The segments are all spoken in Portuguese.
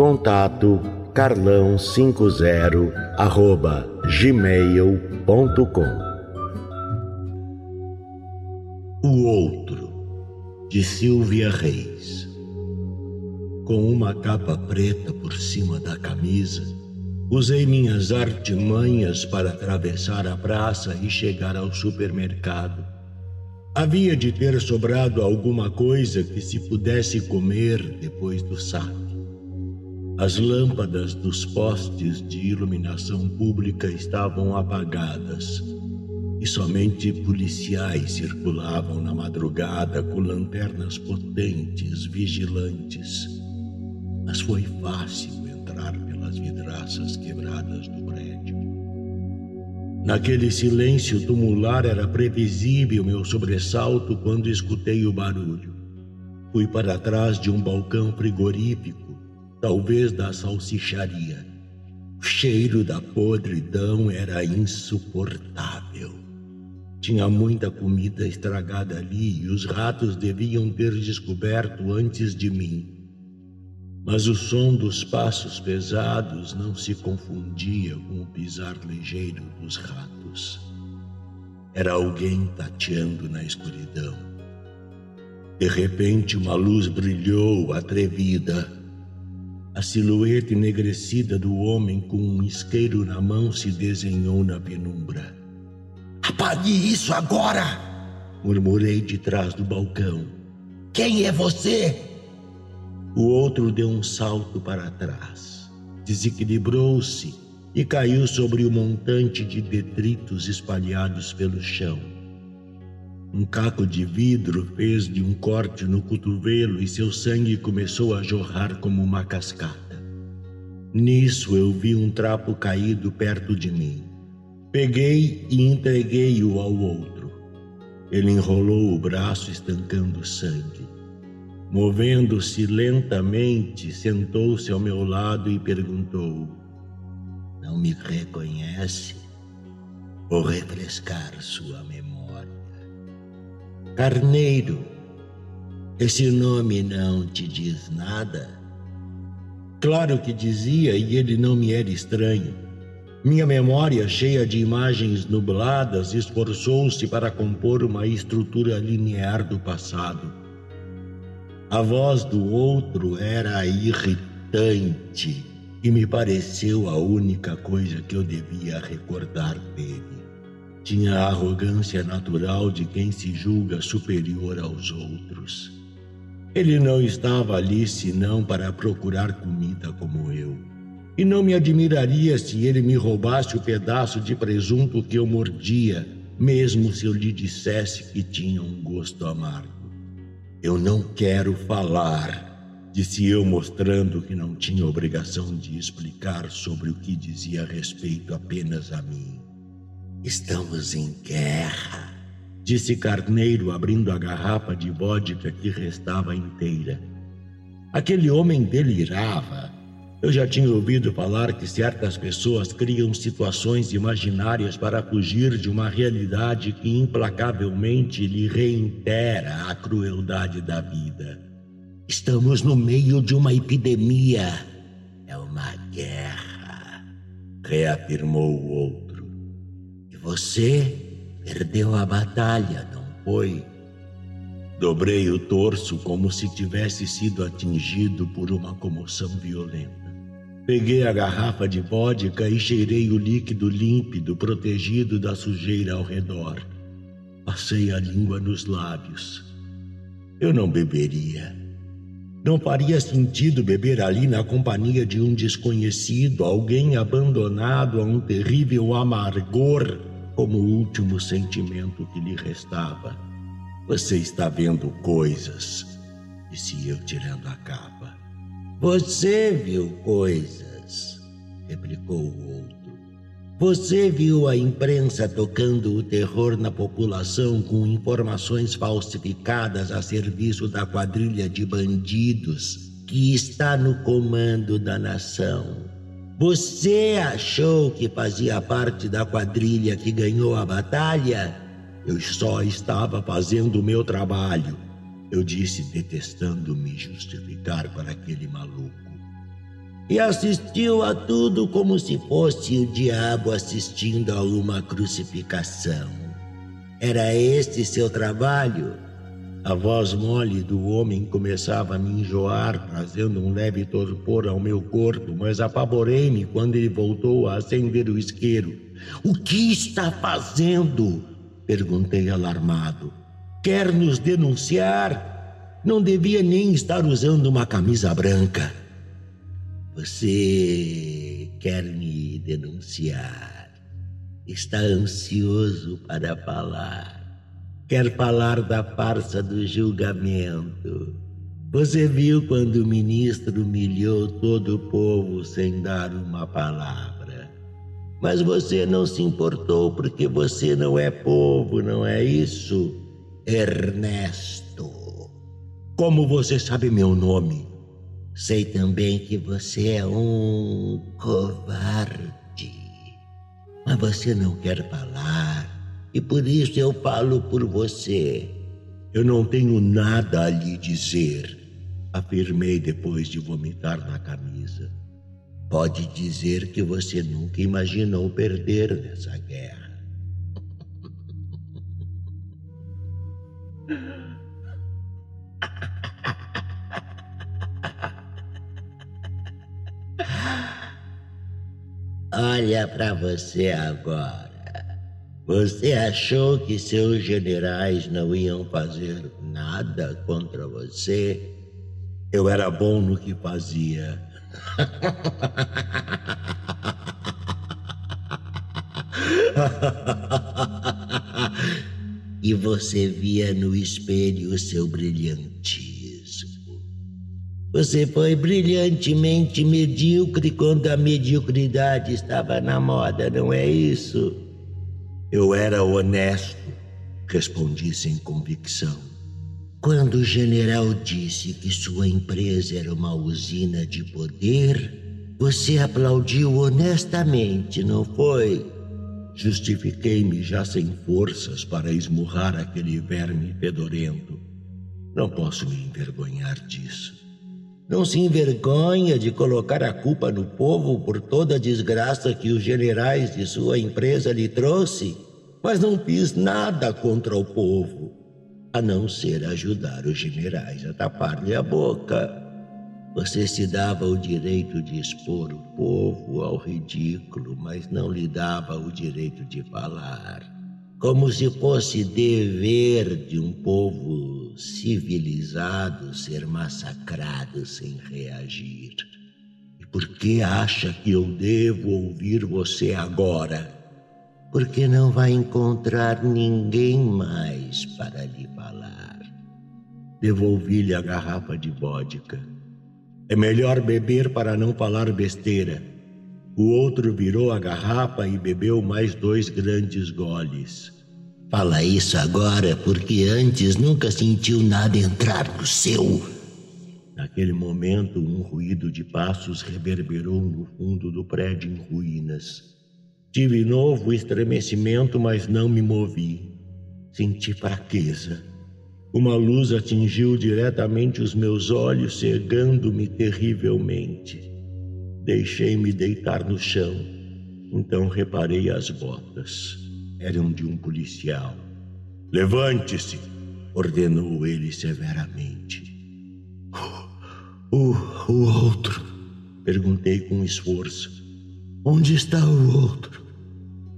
Contato carlão50 arroba gmail.com O Outro, de Silvia Reis. Com uma capa preta por cima da camisa, usei minhas artimanhas para atravessar a praça e chegar ao supermercado. Havia de ter sobrado alguma coisa que se pudesse comer depois do saque. As lâmpadas dos postes de iluminação pública estavam apagadas e somente policiais circulavam na madrugada com lanternas potentes, vigilantes. Mas foi fácil entrar pelas vidraças quebradas do prédio. Naquele silêncio tumular era previsível meu sobressalto quando escutei o barulho. Fui para trás de um balcão frigorífico talvez da salsicharia. O cheiro da podridão era insuportável. Tinha muita comida estragada ali e os ratos deviam ter descoberto antes de mim. Mas o som dos passos pesados não se confundia com o pisar ligeiro dos ratos. Era alguém tateando na escuridão. De repente, uma luz brilhou, atrevida a silhueta enegrecida do homem com um isqueiro na mão se desenhou na penumbra. Apague isso agora! Murmurei de trás do balcão. Quem é você? O outro deu um salto para trás, desequilibrou-se e caiu sobre o montante de detritos espalhados pelo chão. Um caco de vidro fez de um corte no cotovelo e seu sangue começou a jorrar como uma cascata. Nisso eu vi um trapo caído perto de mim. Peguei e entreguei-o ao outro. Ele enrolou o braço, estancando sangue. Movendo-se lentamente, sentou-se ao meu lado e perguntou: Não me reconhece? Vou refrescar sua memória. Carneiro, esse nome não te diz nada? Claro que dizia e ele não me era estranho. Minha memória, cheia de imagens nubladas, esforçou-se para compor uma estrutura linear do passado. A voz do outro era irritante e me pareceu a única coisa que eu devia recordar dele. Tinha a arrogância natural de quem se julga superior aos outros. Ele não estava ali senão para procurar comida como eu. E não me admiraria se ele me roubasse o pedaço de presunto que eu mordia, mesmo se eu lhe dissesse que tinha um gosto amargo. Eu não quero falar, disse eu, mostrando que não tinha obrigação de explicar sobre o que dizia respeito apenas a mim. Estamos em guerra, disse Carneiro, abrindo a garrafa de vodka que restava inteira. Aquele homem delirava. Eu já tinha ouvido falar que certas pessoas criam situações imaginárias para fugir de uma realidade que implacavelmente lhe reitera a crueldade da vida. Estamos no meio de uma epidemia. É uma guerra, reafirmou o outro. Você perdeu a batalha, não foi? Dobrei o torso como se tivesse sido atingido por uma comoção violenta. Peguei a garrafa de vodka e cheirei o líquido límpido, protegido da sujeira ao redor. Passei a língua nos lábios. Eu não beberia. Não faria sentido beber ali na companhia de um desconhecido, alguém abandonado a um terrível amargor como o último sentimento que lhe restava. Você está vendo coisas, disse eu tirando a capa. Você viu coisas, replicou o outro. Você viu a imprensa tocando o terror na população com informações falsificadas a serviço da quadrilha de bandidos que está no comando da nação. Você achou que fazia parte da quadrilha que ganhou a batalha? Eu só estava fazendo o meu trabalho, eu disse, detestando me justificar para aquele maluco e assistiu a tudo como se fosse o diabo assistindo a uma crucificação. Era este seu trabalho? A voz mole do homem começava a me enjoar, trazendo um leve torpor ao meu corpo, mas apavorei-me quando ele voltou a acender o isqueiro. O que está fazendo? Perguntei alarmado. Quer nos denunciar? Não devia nem estar usando uma camisa branca. Você quer me denunciar? Está ansioso para falar. Quer falar da farsa do julgamento. Você viu quando o ministro humilhou todo o povo sem dar uma palavra. Mas você não se importou porque você não é povo, não é isso? Ernesto. Como você sabe meu nome? Sei também que você é um covarde. Mas você não quer falar, e por isso eu falo por você. Eu não tenho nada a lhe dizer, afirmei depois de vomitar na camisa. Pode dizer que você nunca imaginou perder nessa guerra. Olha para você agora. Você achou que seus generais não iam fazer nada contra você? Eu era bom no que fazia. e você via no espelho o seu brilhante você foi brilhantemente medíocre quando a mediocridade estava na moda, não é isso? Eu era honesto, respondi sem convicção. Quando o general disse que sua empresa era uma usina de poder, você aplaudiu honestamente, não foi? Justifiquei-me já sem forças para esmurrar aquele verme fedorento. Não posso me envergonhar disso. Não se envergonha de colocar a culpa no povo por toda a desgraça que os generais de sua empresa lhe trouxe? Mas não fiz nada contra o povo, a não ser ajudar os generais a tapar-lhe a boca. Você se dava o direito de expor o povo ao ridículo, mas não lhe dava o direito de falar como se fosse dever de um povo civilizado ser massacrado sem reagir. E por que acha que eu devo ouvir você agora? Porque não vai encontrar ninguém mais para lhe falar. Devolvi-lhe a garrafa de vodka. É melhor beber para não falar besteira. O outro virou a garrafa e bebeu mais dois grandes goles. Fala isso agora porque antes nunca sentiu nada entrar no seu. Naquele momento, um ruído de passos reverberou no fundo do prédio em ruínas. Tive novo estremecimento, mas não me movi. Senti fraqueza. Uma luz atingiu diretamente os meus olhos, cegando-me terrivelmente. Deixei-me deitar no chão. Então reparei as botas. Eram de um policial. Levante-se! ordenou ele severamente. O, o outro? Perguntei com esforço. Onde está o outro?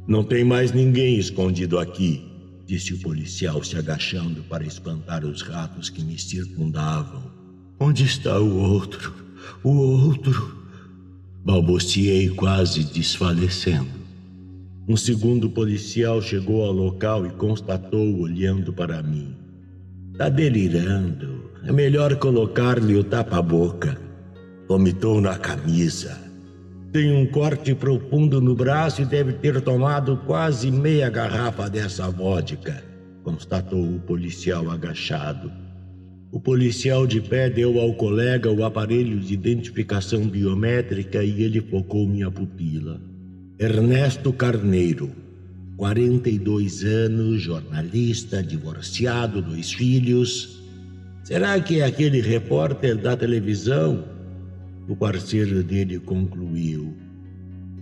Não tem mais ninguém escondido aqui. disse o policial se agachando para espantar os ratos que me circundavam. Onde está o outro? O outro? Balbuciei quase desfalecendo. Um segundo policial chegou ao local e constatou, olhando para mim. Tá delirando. É melhor colocar-lhe o tapa-boca. Vomitou na camisa. Tem um corte profundo no braço e deve ter tomado quase meia garrafa dessa vodka, constatou o policial agachado. O policial de pé deu ao colega o aparelho de identificação biométrica e ele focou minha pupila. Ernesto Carneiro, 42 anos, jornalista, divorciado, dois filhos. Será que é aquele repórter da televisão? O parceiro dele concluiu.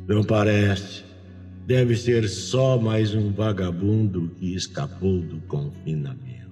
Não parece. Deve ser só mais um vagabundo que escapou do confinamento.